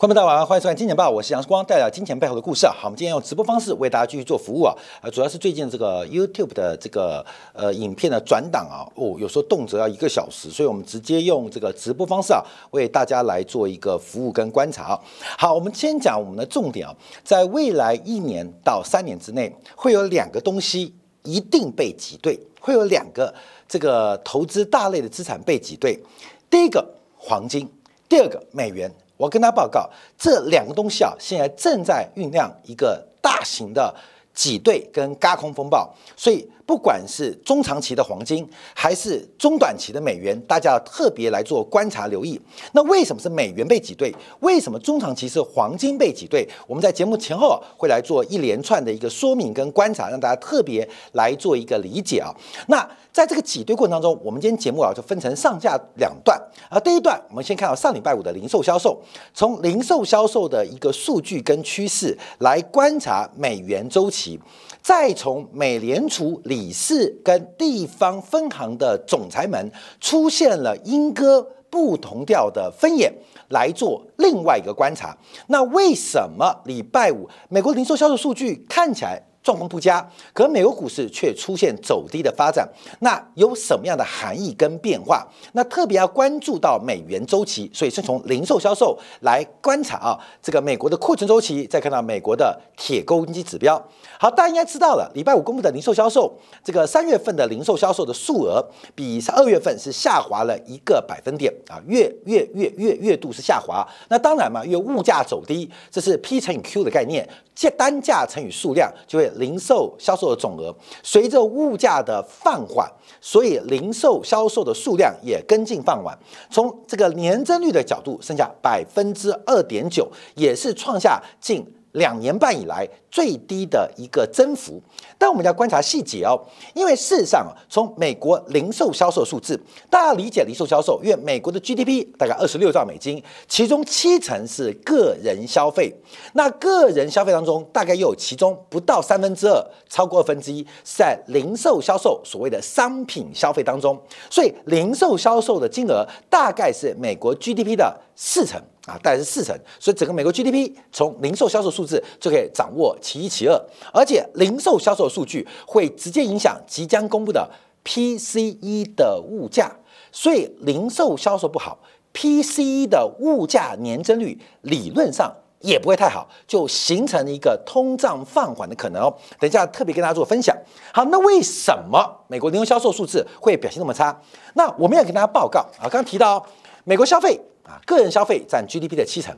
观众大家晚上欢迎收看《金钱报》，我是杨光，带来金钱背后的故事啊。好，我们今天用直播方式为大家继续做服务啊。呃，主要是最近这个 YouTube 的这个呃影片的转档啊，哦，有时候动辄要一个小时，所以我们直接用这个直播方式啊，为大家来做一个服务跟观察。好，我们先讲我们的重点啊，在未来一年到三年之内，会有两个东西一定被挤兑，会有两个这个投资大类的资产被挤兑。第一个黄金，第二个美元。我跟他报告，这两个东西啊，现在正在酝酿一个大型的挤兑跟轧空风暴，所以。不管是中长期的黄金，还是中短期的美元，大家要特别来做观察留意。那为什么是美元被挤兑？为什么中长期是黄金被挤兑？我们在节目前后会来做一连串的一个说明跟观察，让大家特别来做一个理解啊。那在这个挤兑过程当中，我们今天节目啊就分成上下两段啊。第一段，我们先看到上礼拜五的零售销售，从零售销售的一个数据跟趋势来观察美元周期。再从美联储理理事跟地方分行的总裁们出现了英歌不同调的分野，来做另外一个观察。那为什么礼拜五美国零售销售数据看起来？状况不佳，可美国股市却出现走低的发展，那有什么样的含义跟变化？那特别要关注到美元周期，所以是从零售销售来观察啊，这个美国的库存周期，再看到美国的铁购经济指标。好，大家应该知道了，礼拜五公布的零售销售，这个三月份的零售销售的数额比二月份是下滑了一个百分点啊，月月月月月度是下滑。那当然嘛，因为物价走低，这是 P 乘以 Q 的概念，价单价乘以数量就会。零售销售的总额随着物价的放缓，所以零售销售的数量也跟进放缓。从这个年增率的角度，剩下百分之二点九，也是创下近两年半以来。最低的一个增幅，但我们要观察细节哦，因为事实上，从美国零售销售数字，大家理解零售销售，因为美国的 GDP 大概二十六兆美金，其中七成是个人消费，那个人消费当中，大概又有其中不到三分之二，超过二分之一是在零售销售所谓的商品消费当中，所以零售销售的金额大概是美国 GDP 的四成啊，大概是四成，所以整个美国 GDP 从零售销售数字就可以掌握。其一其二，而且零售销售数据会直接影响即将公布的 PCE 的物价，所以零售销售不好，PCE 的物价年增率理论上也不会太好，就形成了一个通胀放缓的可能哦。等一下特别跟大家做分享。好，那为什么美国零售销售数字会表现那么差？那我们要跟大家报告啊，刚刚提到美国消费啊，个人消费占 GDP 的七成，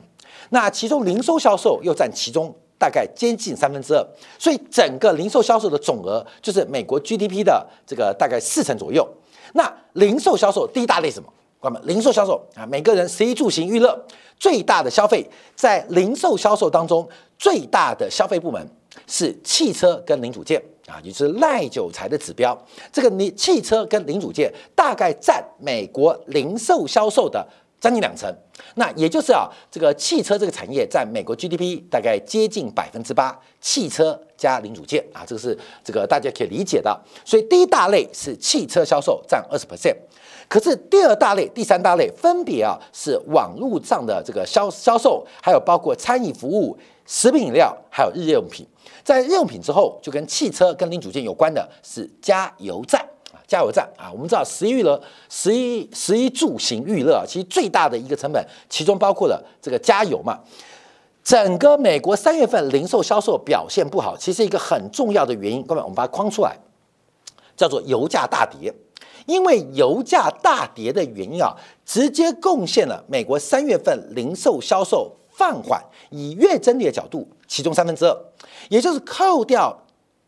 那其中零售销售又占其中。大概接近三分之二，所以整个零售销售的总额就是美国 GDP 的这个大概四成左右。那零售销售第一大类什么？关门。零售销售啊，每个人食衣住行娱乐最大的消费，在零售销售当中最大的消费部门是汽车跟零组件啊，也就是赖韭财的指标。这个你汽车跟零组件大概占美国零售销售的。将近两成，那也就是啊，这个汽车这个产业占美国 GDP 大概接近百分之八，汽车加零组件啊，这个是这个大家可以理解的。所以第一大类是汽车销售占二十 percent，可是第二大类、第三大类分别啊是网络上的这个销销售，还有包括餐饮服务、食品饮料，还有日用品。在日用品之后，就跟汽车跟零组件有关的是加油站。加油站啊，我们知道十一娱乐、十一十一住行娱乐，其实最大的一个成本，其中包括了这个加油嘛。整个美国三月份零售销售表现不好，其实一个很重要的原因，各位我们把它框出来，叫做油价大跌。因为油价大跌的原因啊，直接贡献了美国三月份零售销售放缓，以月增率的角度，其中三分之二，也就是扣掉。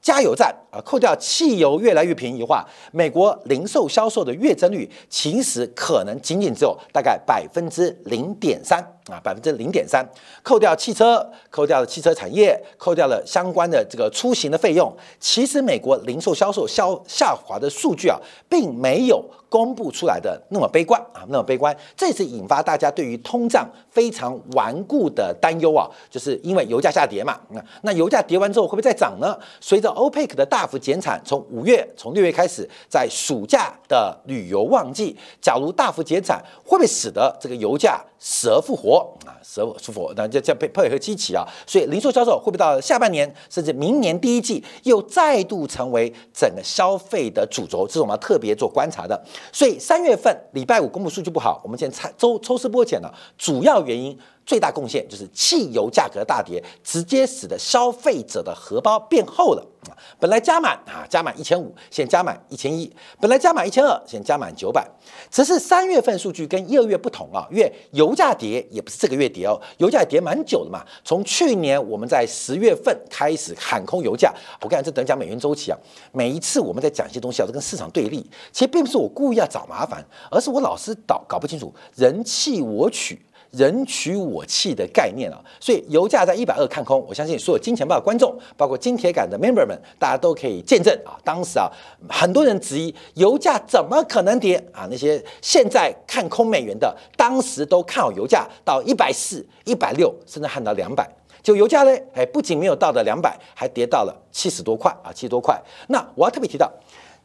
加油站啊，扣掉汽油越来越便宜化，美国零售销售的月增率其实可能仅仅只有大概百分之零点三啊，百分之零点三。扣掉汽车，扣掉了汽车产业，扣掉了相关的这个出行的费用，其实美国零售销售销下滑的数据啊，并没有。公布出来的那么悲观啊，那么悲观，这是引发大家对于通胀非常顽固的担忧啊，就是因为油价下跌嘛。那那油价跌完之后会不会再涨呢？随着 OPEC 的大大幅减产，从五月、从六月开始，在暑假的旅游旺季，假如大幅减产，会不会使得这个油价？蛇复活啊，蛇复活，那就叫配配合机器啊，所以零售销售会不会到下半年甚至明年第一季又再度成为整个消费的主轴？这是我们要特别做观察的。所以三月份礼拜五公布数据不好，我们先猜周抽丝剥茧了，主要原因。最大贡献就是汽油价格大跌，直接使得消费者的荷包变厚了！本来加满啊，加满一千五，现加满一千一；本来加满一千二，现加满九百。只是三月份数据跟一二月不同啊，因为油价跌也不是这个月跌哦，油价跌蛮久的嘛。从去年我们在十月份开始喊空油价，我跟你这等讲美元周期啊，每一次我们在讲一些东西啊，都跟市场对立。其实并不是我故意要找麻烦，而是我老是搞搞不清楚人气我取。人取我弃的概念啊，所以油价在一百二看空，我相信所有金钱豹的观众，包括金铁杆的 member 们，大家都可以见证啊。当时啊，很多人质疑油价怎么可能跌啊？那些现在看空美元的，当时都看好油价到一百四、一百六，甚至看到两百。就油价呢，哎，不仅没有到的两百，还跌到了七十多块啊，七十多块。那我要特别提到。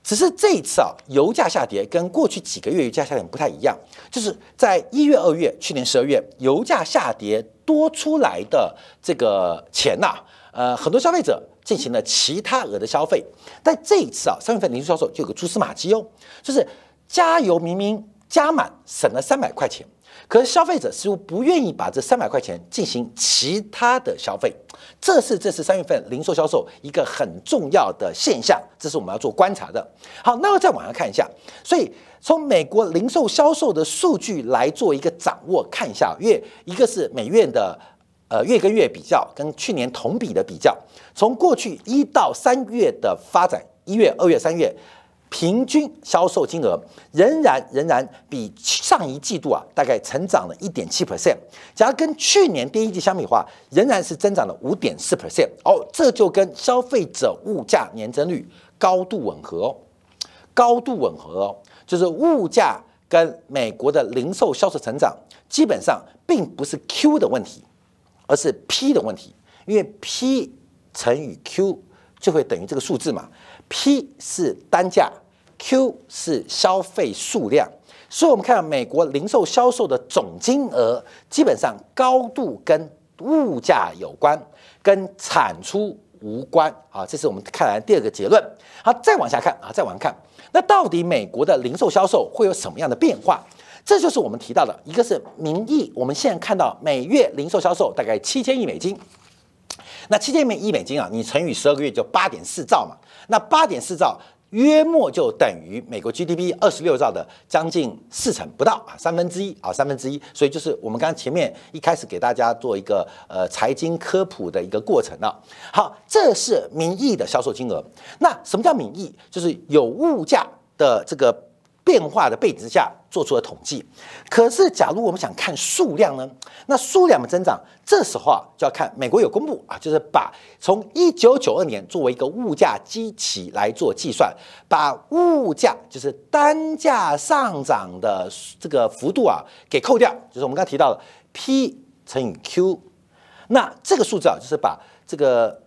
只是这一次啊，油价下跌跟过去几个月油价下跌不太一样，就是在一月、二月，去年十二月油价下跌多出来的这个钱呐，呃，很多消费者进行了其他额的消费。但这一次啊，三月份零售销售就有个蛛丝马迹哦，就是加油明明加满省了三百块钱。可是消费者似乎不愿意把这三百块钱进行其他的消费，这是这次三月份零售销售一个很重要的现象，这是我们要做观察的。好，那么再往下看一下，所以从美国零售销售的数据来做一个掌握，看一下月一个是美院的呃月跟月比较，跟去年同比的比较，从过去一到三月的发展，一月、二月、三月。平均销售金额仍然仍然比上一季度啊，大概成长了一点七 percent。假如跟去年第一季相比的话，仍然是增长了五点四 percent。哦，这就跟消费者物价年增率高度吻合哦，高度吻合哦，就是物价跟美国的零售销售成长基本上并不是 Q 的问题，而是 P 的问题，因为 P 乘以 Q 就会等于这个数字嘛。P 是单价，Q 是消费数量，所以我们看到美国零售销售的总金额基本上高度跟物价有关，跟产出无关啊，这是我们看来第二个结论。好，再往下看啊，再往下看，那到底美国的零售销售会有什么样的变化？这就是我们提到的一个是名义，我们现在看到每月零售销售大概七千亿美金。那七千亿美金啊，你乘以十二个月就八点四兆嘛。那八点四兆约莫就等于美国 GDP 二十六兆的将近四成不到啊，三分之一啊，三分之一。所以就是我们刚刚前面一开始给大家做一个呃财经科普的一个过程了。好，这是名义的销售金额。那什么叫名义？就是有物价的这个。变化的背景之下做出了统计，可是假如我们想看数量呢？那数量的增长，这时候啊就要看美国有公布啊，就是把从一九九二年作为一个物价基期来做计算，把物价就是单价上涨的这个幅度啊给扣掉，就是我们刚才提到的 P 乘以 Q，那这个数字啊就是把这个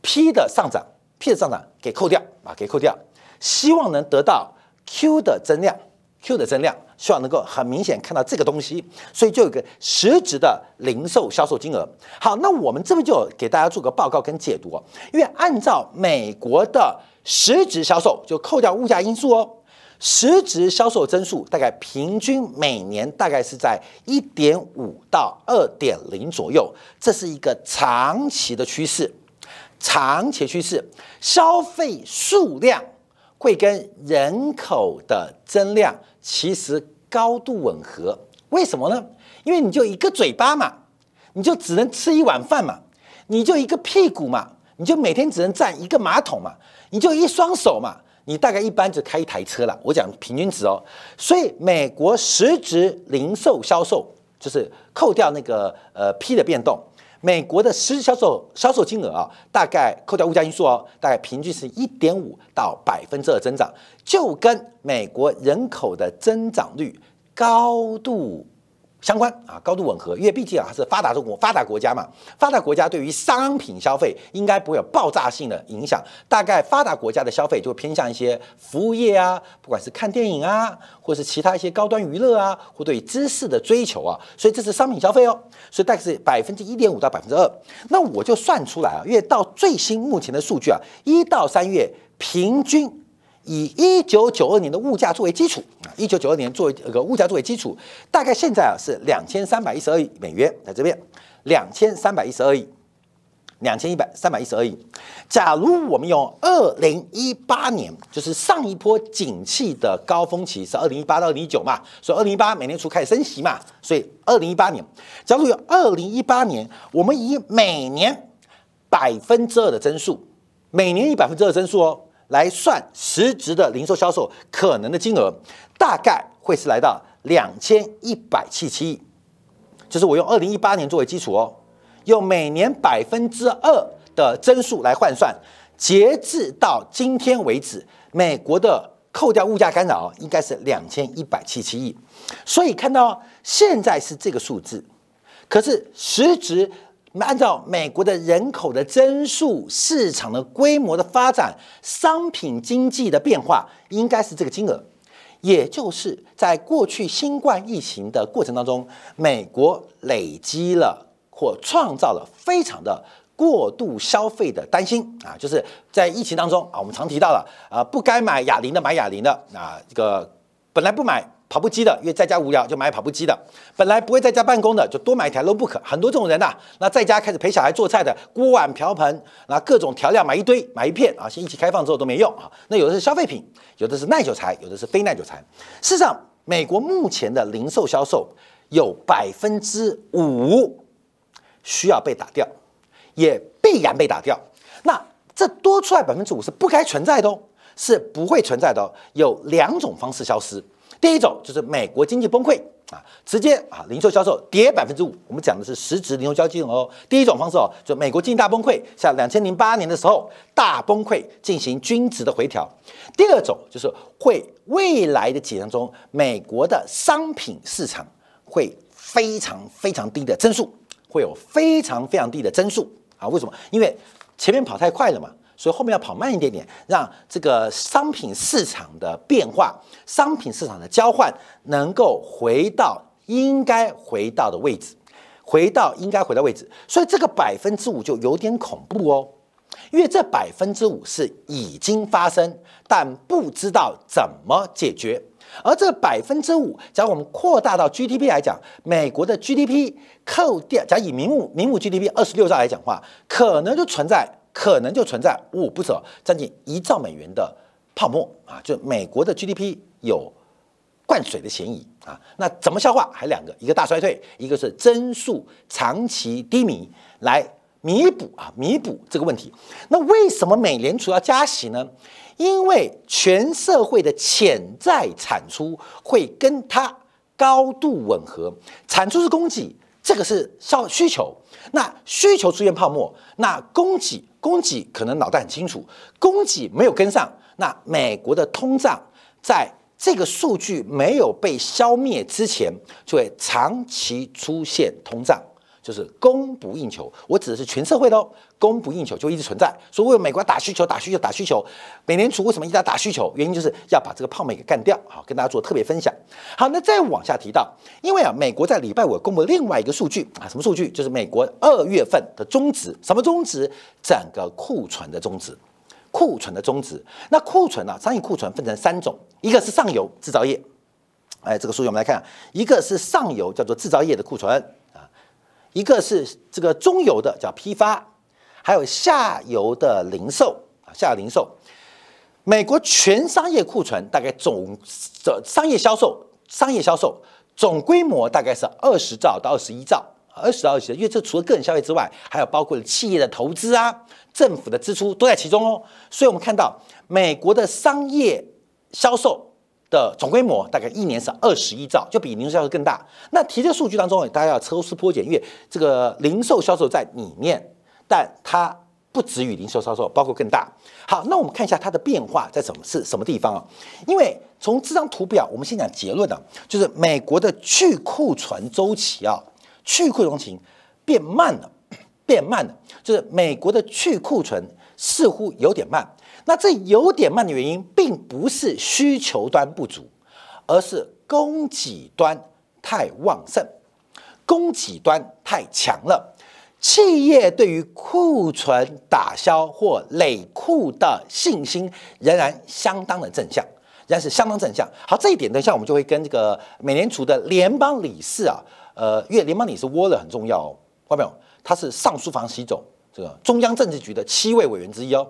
P 的上涨 P 的上涨给扣掉啊给扣掉，希望能得到。Q 的增量，Q 的增量，希望能够很明显看到这个东西，所以就有个实质的零售销售金额。好，那我们这边就给大家做个报告跟解读哦。因为按照美国的实质销售，就扣掉物价因素哦，实质销售增速大概平均每年大概是在一点五到二点零左右，这是一个长期的趋势，长期趋势，消费数量。会跟人口的增量其实高度吻合，为什么呢？因为你就一个嘴巴嘛，你就只能吃一碗饭嘛，你就一个屁股嘛，你就每天只能占一个马桶嘛，你就一双手嘛，你大概一般就开一台车了。我讲平均值哦，所以美国实质零售销售就是扣掉那个呃 P 的变动。美国的实际销售销售金额啊，大概扣掉物价因素哦，大概平均是一点五到百分之二增长，就跟美国人口的增长率高度相关。啊，高度吻合，因为毕竟啊它是发达中国发达国家嘛，发达国家对于商品消费应该不会有爆炸性的影响，大概发达国家的消费就会偏向一些服务业啊，不管是看电影啊，或是其他一些高端娱乐啊，或对知识的追求啊，所以这是商品消费哦，所以大概是百分之一点五到百分之二，那我就算出来啊，因为到最新目前的数据啊，一到三月平均。以一九九二年的物价作为基础啊，一九九二年作为这个物价作为基础，大概现在啊是两千三百一十二亿美元，在这边两千三百一十二亿，两千一百三百一十二亿。假如我们用二零一八年，就是上一波景气的高峰期是二零一八到二零一九嘛，所以二零一八每年初开始升息嘛，所以二零一八年，假如有二零一八年，我们以每年百分之二的增速，每年以百分之二增速哦。来算实质的零售销售可能的金额，大概会是来到两千一百七七亿，就是我用二零一八年作为基础哦，用每年百分之二的增速来换算，截至到今天为止，美国的扣掉物价干扰应该是两千一百七七亿，所以看到现在是这个数字，可是实质。那按照美国的人口的增速、市场的规模的发展、商品经济的变化，应该是这个金额。也就是在过去新冠疫情的过程当中，美国累积了或创造了非常的过度消费的担心啊，就是在疫情当中啊，我们常提到了啊，不该买哑铃的买哑铃的啊，这个本来不买。跑步机的，因为在家无聊就买跑步机的；本来不会在家办公的，就多买一台 notebook。很多这种人呐，那在家开始陪小孩做菜的，锅碗瓢盆，那各种调料买一堆，买一片啊，先一起开放之后都没用啊。那有的是消费品，有的是耐久材，有的是非耐久材。事实上，美国目前的零售销售有百分之五需要被打掉，也必然被打掉。那这多出来百分之五是不该存在的哦，是不会存在的哦。有两种方式消失。第一种就是美国经济崩溃啊，直接啊零售销售跌百分之五。我们讲的是实质零售销金额哦。第一种方式哦，就美国经济大崩溃，像两千零八年的时候大崩溃，进行均值的回调。第二种就是会未来的几年中，美国的商品市场会非常非常低的增速，会有非常非常低的增速啊？为什么？因为前面跑太快了嘛。所以后面要跑慢一点点，让这个商品市场的变化、商品市场的交换能够回到应该回到的位置，回到应该回到位置。所以这个百分之五就有点恐怖哦，因为这百分之五是已经发生，但不知道怎么解决。而这百分之五，假如我们扩大到 GDP 来讲，美国的 GDP 扣掉，假如以名目名目 GDP 二十六兆来讲话，可能就存在。可能就存在五五不走将近一兆美元的泡沫啊！就美国的 GDP 有灌水的嫌疑啊！那怎么消化？还两个，一个大衰退，一个是增速长期低迷，来弥补啊，弥补这个问题。那为什么美联储要加息呢？因为全社会的潜在产出会跟它高度吻合，产出是供给，这个是消需求。那需求出现泡沫，那供给。供给可能脑袋很清楚，供给没有跟上，那美国的通胀在这个数据没有被消灭之前，就会长期出现通胀，就是供不应求。我指的是全社会的哦，供不应求就一直存在。所以为美国打需求、打需求、打需求，美联储为什么一直在打需求？原因就是要把这个泡沫给干掉。好，跟大家做特别分享。好，那再往下提到，因为啊，美国在礼拜五公布另外一个数据啊，什么数据？就是美国二月份的中值，什么中值？整个库存的中值，库存的中值。那库存呢？商业库存分成三种，一个是上游制造业，哎，这个数据我们来看，一个是上游叫做制造业的库存，一个是这个中游的叫批发，还有下游的零售啊，下游零售。美国全商业库存大概总的商业销售，商业销售总规模大概是二十兆到二十一兆。二十二亿，因为这除了个人消费之外，还有包括了企业的投资啊、政府的支出都在其中哦。所以，我们看到美国的商业销售的总规模大概一年是二十一兆，就比零售销售更大。那提这数据当中，大家要抽丝剥茧，因为这个零售销售在里面，但它不止于零售销售，包括更大。好，那我们看一下它的变化在什么是什么地方啊？因为从这张图表，我们先讲结论啊，就是美国的去库存周期啊，去库存期变慢了，变慢了，就是美国的去库存似乎有点慢。那这有点慢的原因，并不是需求端不足，而是供给端太旺盛，供给端太强了。企业对于库存打消或累库的信心仍然相当的正向，仍然是相当正向。好，这一点等一下我们就会跟这个美联储的联邦理事啊，呃，因为联邦理事沃勒很重要哦，看到没有？他是上书房习总这个中央政治局的七位委员之一哦。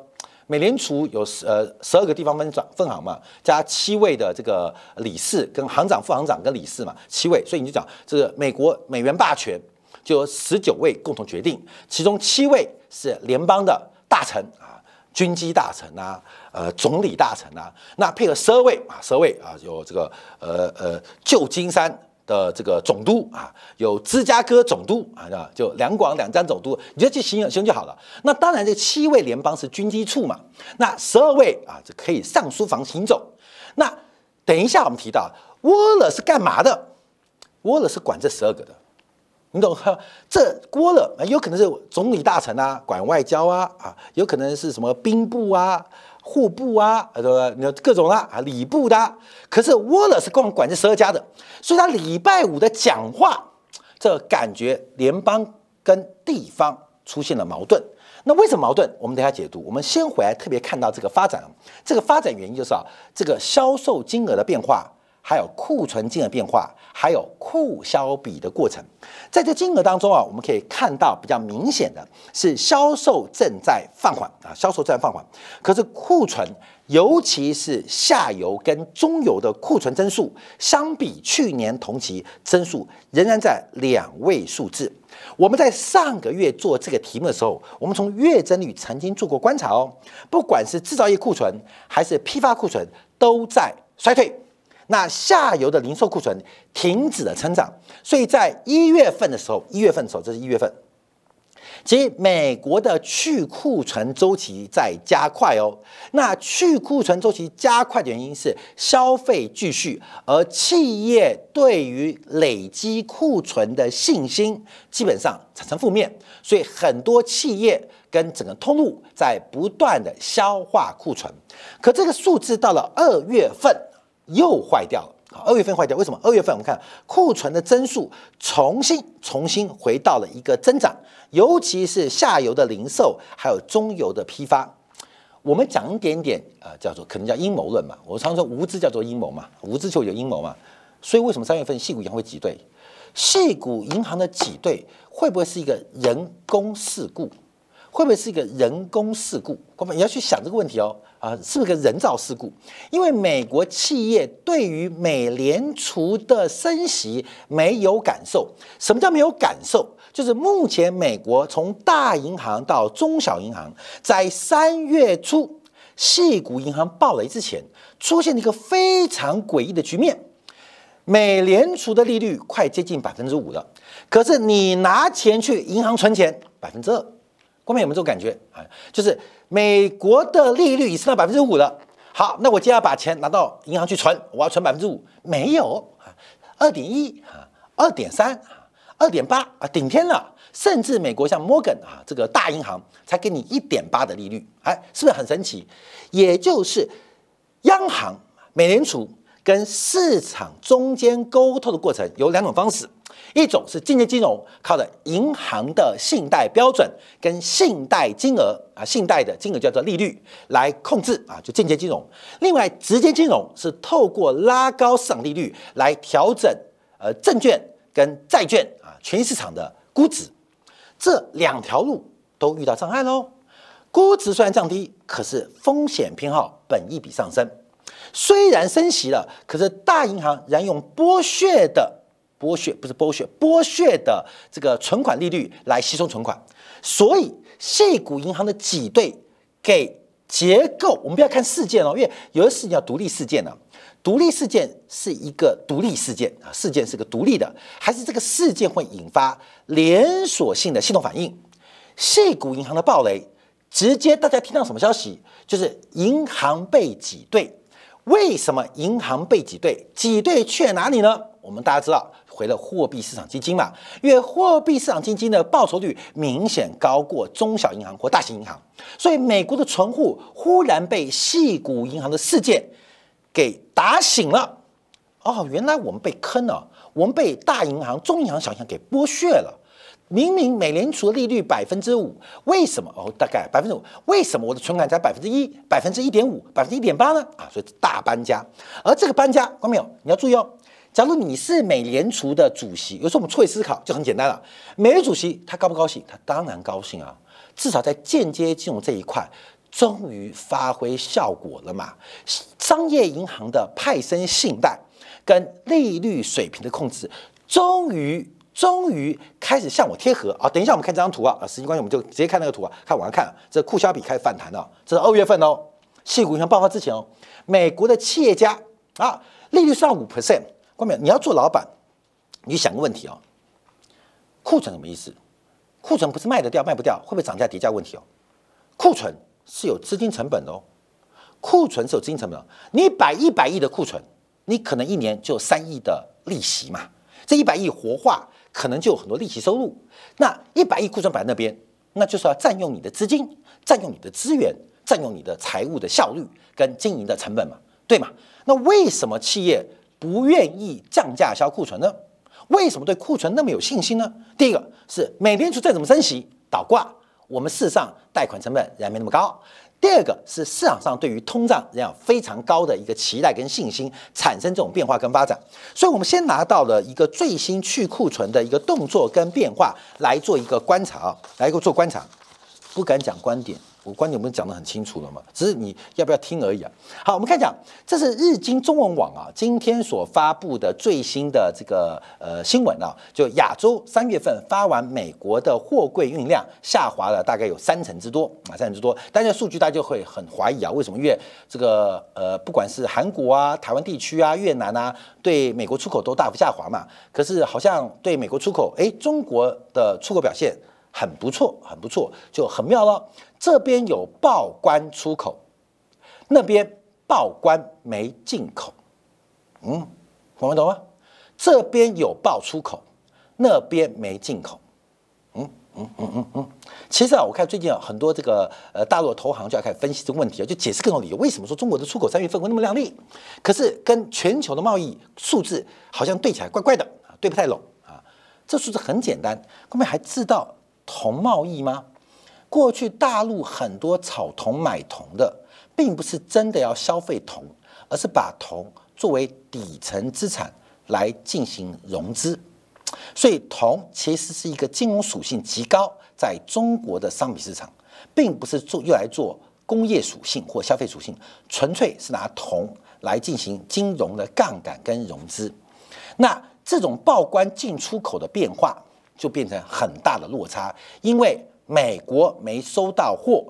美联储有十呃十二个地方分长分行嘛，加七位的这个理事跟行长、副行长跟理事嘛，七位，所以你就讲这个美国美元霸权。就有十九位共同决定，其中七位是联邦的大臣啊，军机大臣啊，呃，总理大臣啊，那配合十二位啊，十二位啊，有这个呃呃旧金山的这个总督啊，有芝加哥总督啊，就两广两江总督，你就去形容形容就好了。那当然，这七位联邦是军机处嘛，那十二位啊，就可以上书房行走。那等一下我们提到沃勒是干嘛的？沃勒是管这十二个的。你懂哈？这郭了，有可能是总理大臣啊，管外交啊，啊，有可能是什么兵部啊、户部啊，对吧？你各种啦啊，礼部的。可是沃勒是光管这十二家的，所以他礼拜五的讲话，这感觉联邦跟地方出现了矛盾。那为什么矛盾？我们等下解读。我们先回来特别看到这个发展，这个发展原因就是啊，这个销售金额的变化。还有库存金额变化，还有库销比的过程，在这金额当中啊，我们可以看到比较明显的是销售正在放缓啊，销售正在放缓。可是库存，尤其是下游跟中游的库存增速，相比去年同期增速仍然在两位数字。我们在上个月做这个题目的时候，我们从月增率曾经做过观察哦，不管是制造业库存还是批发库存，都在衰退。那下游的零售库存停止了成长，所以在一月份的时候，一月份的时候，这是一月份，其实美国的去库存周期在加快哦。那去库存周期加快的原因是消费继续，而企业对于累积库存的信心基本上产生负面，所以很多企业跟整个通路在不断的消化库存。可这个数字到了二月份。又坏掉了！二月份坏掉，为什么？二月份我们看库存的增速重新重新回到了一个增长，尤其是下游的零售，还有中游的批发。我们讲一点点啊，叫做可能叫阴谋论嘛。我常说无知叫做阴谋嘛，无知就有阴谋嘛。所以为什么三月份细股银行会挤兑？细股银行的挤兑会不会是一个人工事故？会不会是一个人工事故？各位你要去想这个问题哦。啊，是不是个人造事故？因为美国企业对于美联储的升息没有感受。什么叫没有感受？就是目前美国从大银行到中小银行，在三月初，细股银行暴雷之前，出现了一个非常诡异的局面：美联储的利率快接近百分之五了，可是你拿钱去银行存钱，百分之二。后面有没有这种感觉啊？就是美国的利率已升到百分之五了。好，那我接下来把钱拿到银行去存，我要存百分之五，没有啊，二点一啊，二点三啊，二点八啊，顶天了。甚至美国像摩根啊这个大银行才给你一点八的利率，哎，是不是很神奇？也就是央行、美联储跟市场中间沟通的过程有两种方式。一种是间接金融，靠的银行的信贷标准跟信贷金额啊，信贷的金额叫做利率来控制啊，就间接金融。另外，直接金融是透过拉高市场利率来调整呃证券跟债券啊权益市场的估值。这两条路都遇到障碍喽。估值虽然降低，可是风险偏好本益比上升。虽然升息了，可是大银行仍用剥削的。剥削不是剥削，剥削的这个存款利率来吸收存款，所以细股银行的挤兑给结构，我们不要看事件哦，因为有的事情叫独立事件呢，独立事件是一个独立事件啊，事件是个独立的，还是这个事件会引发连锁性的系统反应？细股银行的暴雷直接大家听到什么消息？就是银行被挤兑。为什么银行被挤兑？挤兑去哪里呢？我们大家知道，回了货币市场基金嘛。因为货币市场基金的报酬率明显高过中小银行或大型银行，所以美国的存户忽然被细股银行的事件给打醒了。哦，原来我们被坑了，我们被大银行、中银行、小银行给剥削了。明明美联储的利率百分之五，为什么哦？大概百分之五，为什么我的存款才百分之一、百分之一点五、百分之一点八呢？啊，所以大搬家。而这个搬家，看没有？你要注意哦。假如你是美联储的主席，有时候我们错位思考就很简单了。美联储主席他高不高兴？他当然高兴啊！至少在间接金融这一块，终于发挥效果了嘛。商业银行的派生信贷跟利率水平的控制，终于。终于开始向我贴合啊！等一下，我们看这张图啊！啊，时间关系，我们就直接看那个图啊。看，往上看，这库销比开始反弹了。这是二月份哦，细股银行爆发之前哦，美国的企业家啊，利率上五 percent。关没有？你要做老板，你想个问题哦，库存什么意思？库存不是卖得掉卖不掉，会不会涨价叠加问题哦？库存是有资金成本的哦，库存是有资金成本的。你摆一百亿的库存，你可能一年就三亿的利息嘛。这一百亿活化。可能就有很多利息收入。那一百亿库存摆那边，那就是要占用你的资金，占用你的资源，占用你的财务的效率跟经营的成本嘛，对吗？那为什么企业不愿意降价销库存呢？为什么对库存那么有信心呢？第一个是美联储再怎么升息倒挂，我们事实上贷款成本仍然没那么高。第二个是市场上对于通胀这样非常高的一个期待跟信心，产生这种变化跟发展，所以我们先拿到了一个最新去库存的一个动作跟变化来做一个观察啊，来一个做观察，不敢讲观点。我观点我们讲得很清楚了嘛，只是你要不要听而已啊。好，我们看讲，这是日经中文网啊今天所发布的最新的这个呃新闻啊，就亚洲三月份发完美国的货柜运量下滑了大概有三成之多啊，三成之多。但这数据大家就会很怀疑啊，为什么？因为这个呃不管是韩国啊、台湾地区啊、越南啊，对美国出口都大幅下滑嘛。可是好像对美国出口，哎，中国的出口表现。很不错，很不错，就很妙了。这边有报关出口，那边报关没进口。嗯，我们懂吗？这边有报出口，那边没进口。嗯嗯嗯嗯嗯。其实啊，我看最近啊，很多这个呃大陆的投行就要开始分析这个问题啊，就解释各种理由，为什么说中国的出口三月份会那么靓丽，可是跟全球的贸易数字好像对起来怪怪的啊，对不太拢啊。这数字很简单，各位还知道？铜贸易吗？过去大陆很多炒铜买铜的，并不是真的要消费铜，而是把铜作为底层资产来进行融资。所以铜其实是一个金融属性极高，在中国的商品市场，并不是做用来做工业属性或消费属性，纯粹是拿铜来进行金融的杠杆跟融资。那这种报关进出口的变化。就变成很大的落差，因为美国没收到货，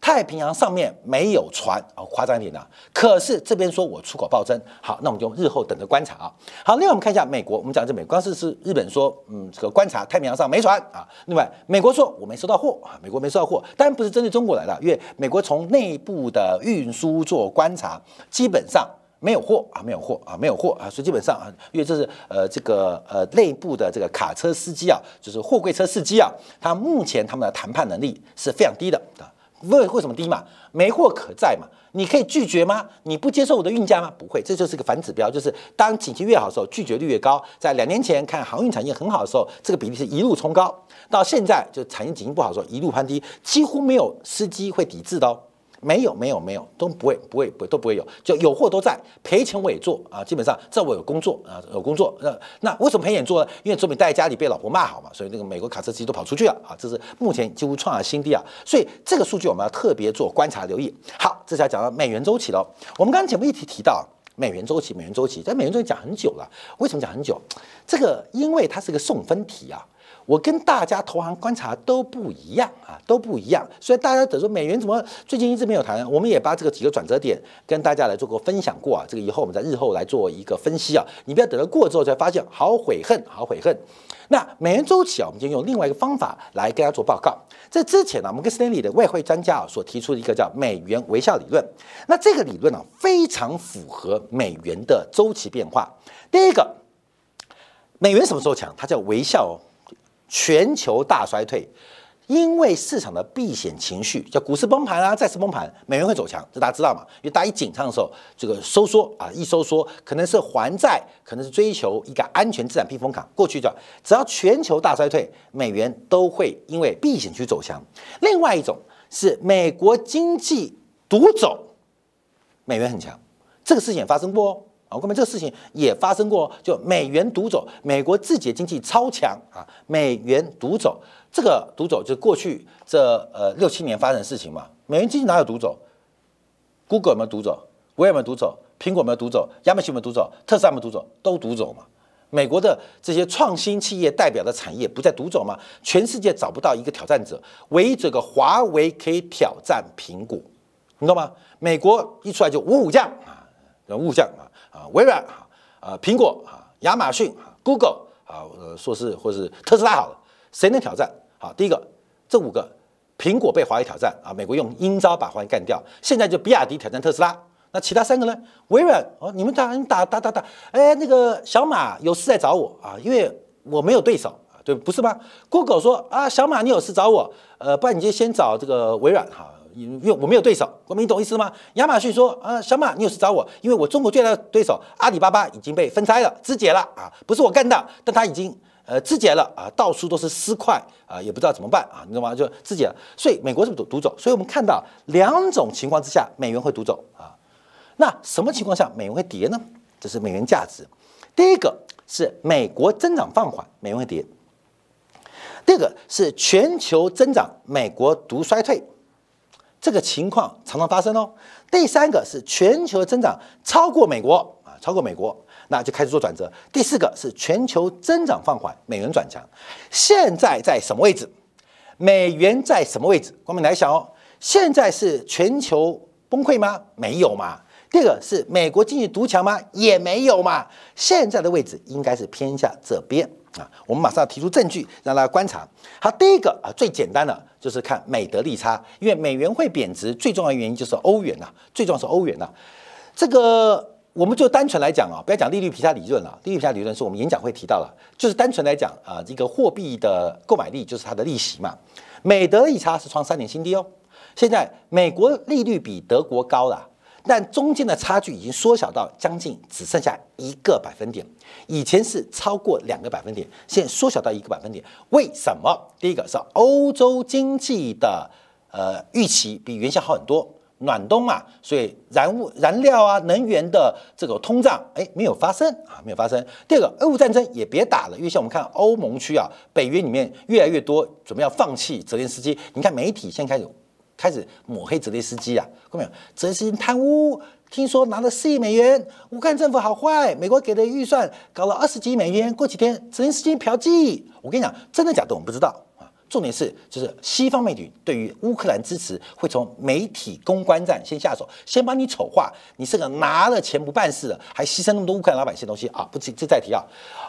太平洋上面没有船，哦，夸张一点啊。可是这边说我出口暴增，好，那我们就日后等着观察啊。好，另外我们看一下美国，我们讲这美，光是是日本说，嗯，这个观察太平洋上没船啊。另外美国说我没收到货啊，美国没收到货，当然不是针对中国来的，因为美国从内部的运输做观察，基本上。没有货啊，没有货啊，没有货啊，所以基本上啊，因为这是呃这个呃内部的这个卡车司机啊，就是货柜车司机啊，他目前他们的谈判能力是非常低的啊。为为什么低嘛？没货可载嘛？你可以拒绝吗？你不接受我的运价吗？不会，这就是个反指标，就是当景气越好的时候，拒绝率越高。在两年前看航运产业很好的时候，这个比例是一路冲高，到现在就产业景气不好的时候，一路攀低，几乎没有司机会抵制的哦。没有没有没有都不会不会不都不会有，就有货都在赔钱我也做啊，基本上这我有工作啊有工作，那那为什么赔钱做呢？因为说明待在家里被老婆骂好嘛，所以那个美国卡车司机都跑出去了啊，这是目前几乎创下新低啊，所以这个数据我们要特别做观察留意。好，这才讲到美元周期了。我们刚刚节目一提提到美元周期，美元周期在美元周期讲很久了，为什么讲很久？这个因为它是个送分题啊。我跟大家投行观察都不一样啊，都不一样。所以大家等说美元怎么最近一直没有谈，我们也把这个几个转折点跟大家来做过分享过啊。这个以后我们在日后来做一个分析啊。你不要等到过之后才发现好悔恨，好悔恨。那美元周期啊，我们就用另外一个方法来跟大家做报告。在之前呢，我们跟斯坦利的外汇专家啊所提出的一个叫美元微笑理论。那这个理论呢，非常符合美元的周期变化。第一个，美元什么时候强？它叫微笑哦。全球大衰退。因为市场的避险情绪，叫股市崩盘啊，再次崩盘，美元会走强，这大家知道嘛？因为大家一紧张的时候，这个收缩啊，一收缩，可能是还债，可能是追求一个安全资产避风港。过去叫只要全球大衰退，美元都会因为避险去走强。另外一种是美国经济独走，美元很强，这个事情也发生过哦。啊，各位，这个事情也发生过，就美元独走，美国自己的经济超强啊，美元独走。这个独走就是过去这呃六七年发生的事情嘛。美元经济哪有独走？Google 有没有独走？微软有没有独走？苹果有没有独走？亚马逊有没有独走？特斯拉有没有独走？都独走嘛。美国的这些创新企业代表的产业不在独走吗？全世界找不到一个挑战者，唯一这个华为可以挑战苹果，你知道吗？美国一出来就五虎将啊，五虎将啊啊，微软啊啊，苹果啊，亚马逊啊，Google 啊，呃，说是或是特斯拉好了，谁能挑战？好，第一个，这五个，苹果被华为挑战啊，美国用阴招把华为干掉。现在就比亚迪挑战特斯拉，那其他三个呢？微软哦，你们打你打打打打，哎，那个小马有事来找我啊，因为我没有对手啊，对，不是吗？Google 说啊，小马你有事找我，呃，不然你就先找这个微软哈，因为我没有对手，我你懂意思吗？亚马逊说啊，小马你有事找我，因为我中国最大的对手阿里巴巴已经被分拆了，肢解了啊，不是我干的，但他已经。呃，肢解了啊，到处都是尸块啊，也不知道怎么办啊，你懂吗？就肢解了，所以美国是不是独独走？所以我们看到两种情况之下，美元会独走啊。那什么情况下美元会跌呢？这是美元价值。第一个是美国增长放缓，美元会跌；第二个是全球增长，美国独衰退，这个情况常常发生哦。第三个是全球增长超过美国啊，超过美国。那就开始做转折。第四个是全球增长放缓，美元转强。现在在什么位置？美元在什么位置？光明来想哦，现在是全球崩溃吗？没有嘛。第二个是美国经济独强吗？也没有嘛。现在的位置应该是偏向这边啊。我们马上要提出证据，让大家观察。好，第一个啊，最简单的就是看美德利差，因为美元会贬值，最重要的原因就是欧元呐，最重要是欧元呐，这个。我们就单纯来讲啊，不要讲利率皮下理论了。利率皮下理论是我们演讲会提到了，就是单纯来讲啊，一个货币的购买力就是它的利息嘛。美德利差是创三年新低哦。现在美国利率比德国高了，但中间的差距已经缩小到将近只剩下一个百分点。以前是超过两个百分点，现在缩小到一个百分点。为什么？第一个是欧洲经济的呃预期比原先好很多。暖冬嘛，所以燃物、燃料啊、能源的这个通胀，哎，没有发生啊，没有发生。第二个，俄乌战争也别打了，因为像我们看欧盟区啊，北约里面越来越多准备要放弃泽连斯基。你看媒体现在开始开始抹黑泽连斯基啊，看到没有？泽连斯基贪污，听说拿了四亿美元，乌克兰政府好坏，美国给的预算搞了二十几亿美元，过几天泽连斯基嫖妓。我跟你讲，真的假的我们不知道啊。重点是，就是西方媒体对于乌克兰支持会从媒体公关战先下手，先把你丑化，你是个拿了钱不办事的，还牺牲那么多乌克兰老百姓东西啊！不，这这再提啊。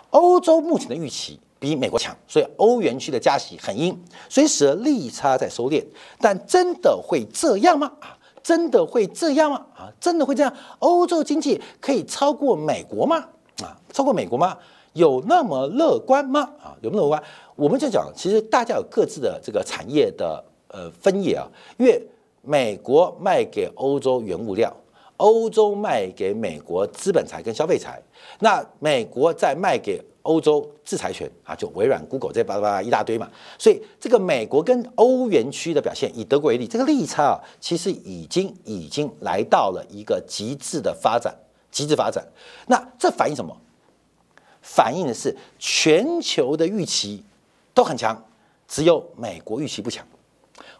欧洲目前的预期比美国强，所以欧元区的加息很阴，所以使得利差在收敛。但真的会这样吗？啊，真的会这样吗？啊，真的会这样？欧洲经济可以超过美国吗？啊，超过美国吗？有那么乐观吗？啊，有没有乐观？我们就讲，其实大家有各自的这个产业的呃分野啊。因为美国卖给欧洲原物料，欧洲卖给美国资本财跟消费财，那美国再卖给欧洲制裁权啊，就微软、Google 这巴拉巴拉一大堆嘛。所以这个美国跟欧元区的表现，以德国为例，这个利差啊，其实已经已经来到了一个极致的发展，极致发展。那这反映什么？反映的是全球的预期都很强，只有美国预期不强。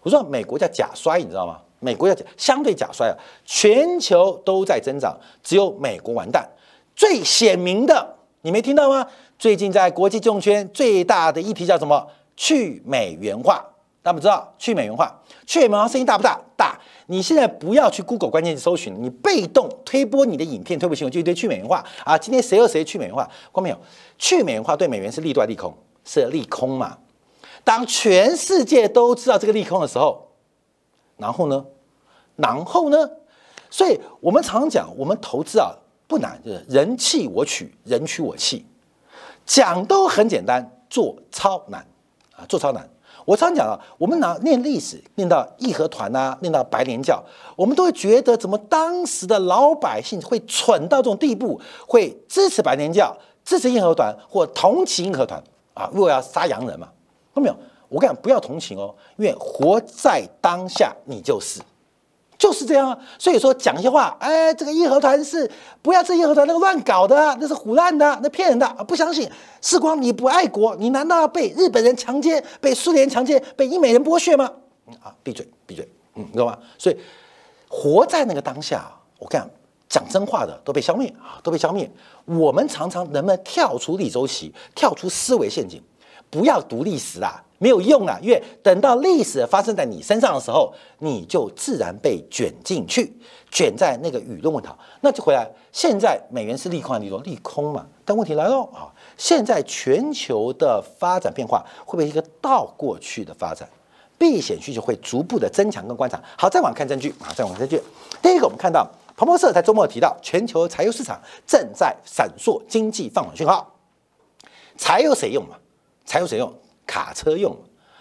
我说美国叫假衰，你知道吗？美国叫相对假衰啊，全球都在增长，只有美国完蛋。最显明的，你没听到吗？最近在国际金融圈最大的议题叫什么？去美元化。大家知道去美元化，去美元化声音大不大？大。你现在不要去 Google 关键词搜寻，你被动推播你的影片、推播新闻，就一堆去美元化啊！今天谁和谁去美元化？光没有？去美元化对美元是利多还是利空？是利空嘛。当全世界都知道这个利空的时候，然后呢？然后呢？所以我们常常讲，我们投资啊不难，就是人弃我取，人取我弃，讲都很简单，做超难啊，做超难。我常讲啊，我们拿念历史，念到义和团呐，念到白莲教，我们都会觉得，怎么当时的老百姓会蠢到这种地步，会支持白莲教，支持义和团，或同情义和团啊？如果要杀洋人嘛？都没有？我跟你讲，不要同情哦，因为活在当下，你就是。就是这样啊，所以说讲一些话，哎，这个义和团是不要这义和团那个乱搞的，那是胡乱的，那骗人的啊！不相信，时光你不爱国，你难道要被日本人强奸、被苏联强奸、被英美人剥削吗？啊，闭嘴，闭嘴，嗯，你知道吗？所以活在那个当下，我讲讲真话的都被消灭啊，都被消灭。我们常常能不能跳出历周期，跳出思维陷阱，不要读历史啊。没有用啊，因为等到历史发生在你身上的时候，你就自然被卷进去，卷在那个舆论问题。那就回来，现在美元是利空还是利多？利空嘛。但问题来了啊，现在全球的发展变化会不会一个倒过去的发展？避险需求会逐步的增强跟观察。好，再往看证据啊，再往看证据。第一个，我们看到彭博社在周末提到，全球柴油市场正在闪烁经济放缓讯号。柴油谁用嘛？柴油谁用？卡车用，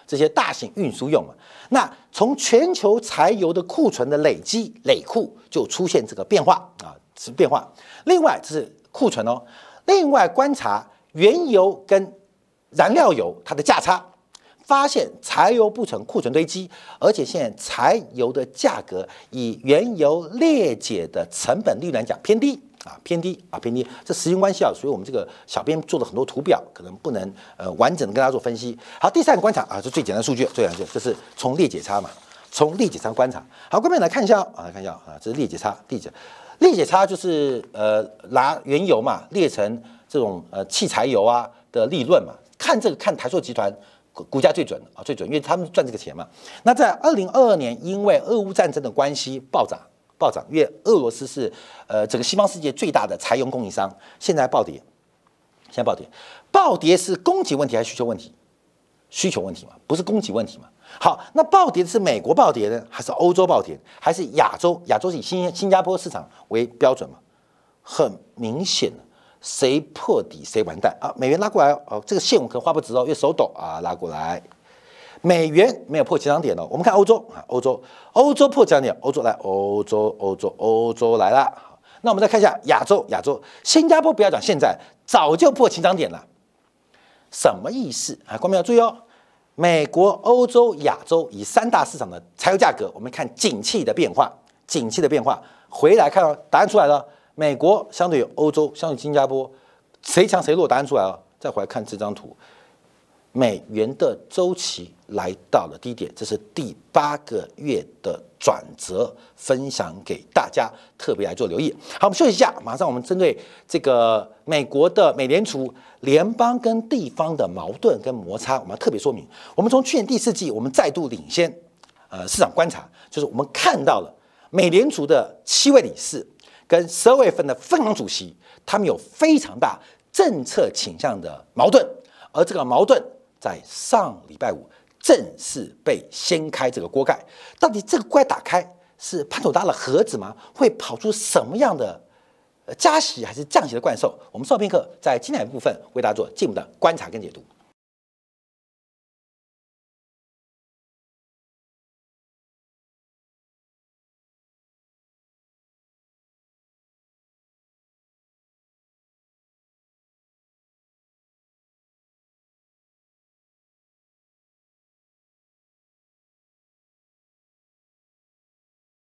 这些大型运输用？那从全球柴油的库存的累积累库就出现这个变化啊，是变化。另外这是库存哦，另外观察原油跟燃料油它的价差，发现柴油不成库存堆积，而且现在柴油的价格以原油裂解的成本率来讲偏低。啊，偏低啊，偏低，这时间关系啊，所以我们这个小编做了很多图表，可能不能呃完整的跟大家做分析。好，第三个观察啊，是最简单数据，最简单这是从裂解差嘛，从裂解差观察。好，各位来看一下啊，来看一下啊，这是裂解差，裂解裂解差就是呃拿原油嘛裂成这种呃汽柴油啊的利润嘛，看这个看台塑集团股价最准啊，最准，因为他们赚这个钱嘛。那在二零二二年，因为俄乌战争的关系暴涨。暴涨，因为俄罗斯是呃整个西方世界最大的柴油供应商，现在暴跌，现在暴跌，暴跌是供给问题还是需求问题？需求问题嘛，不是供给问题嘛。好，那暴跌的是美国暴跌呢，还是欧洲暴跌，还是亚洲？亚洲是以新新加坡市场为标准嘛？很明显，谁破底谁完蛋啊！美元拉过来哦，这个线我可能画不直哦，因为手抖啊，拉过来。美元没有破起涨点了，我们看欧洲啊，欧洲，欧洲破起涨点，欧洲来，欧洲，欧洲，欧洲来了。那我们再看一下亚洲，亚洲，新加坡不要讲，现在早就破起涨点了，什么意思啊？观众要注意哦，美国、欧洲、亚洲以三大市场的柴油价格，我们看景气的变化，景气的变化，回来看哦，答案出来了，美国相对于欧洲，相对于新加坡，谁强谁弱？答案出来了，再回来看这张图。美元的周期来到了低点，这是第八个月的转折，分享给大家，特别来做留意。好，我们休息一下，马上我们针对这个美国的美联储联邦跟地方的矛盾跟摩擦，我们要特别说明。我们从去年第四季，我们再度领先，呃，市场观察，就是我们看到了美联储的七位理事跟十二月份的分行主席，他们有非常大政策倾向的矛盾，而这个矛盾。在上礼拜五正式被掀开这个锅盖，到底这个锅盖打开是潘朵拉的盒子吗？会跑出什么样的加息还是降息的怪兽？我们稍片刻在精彩部分为大家做进一步的观察跟解读。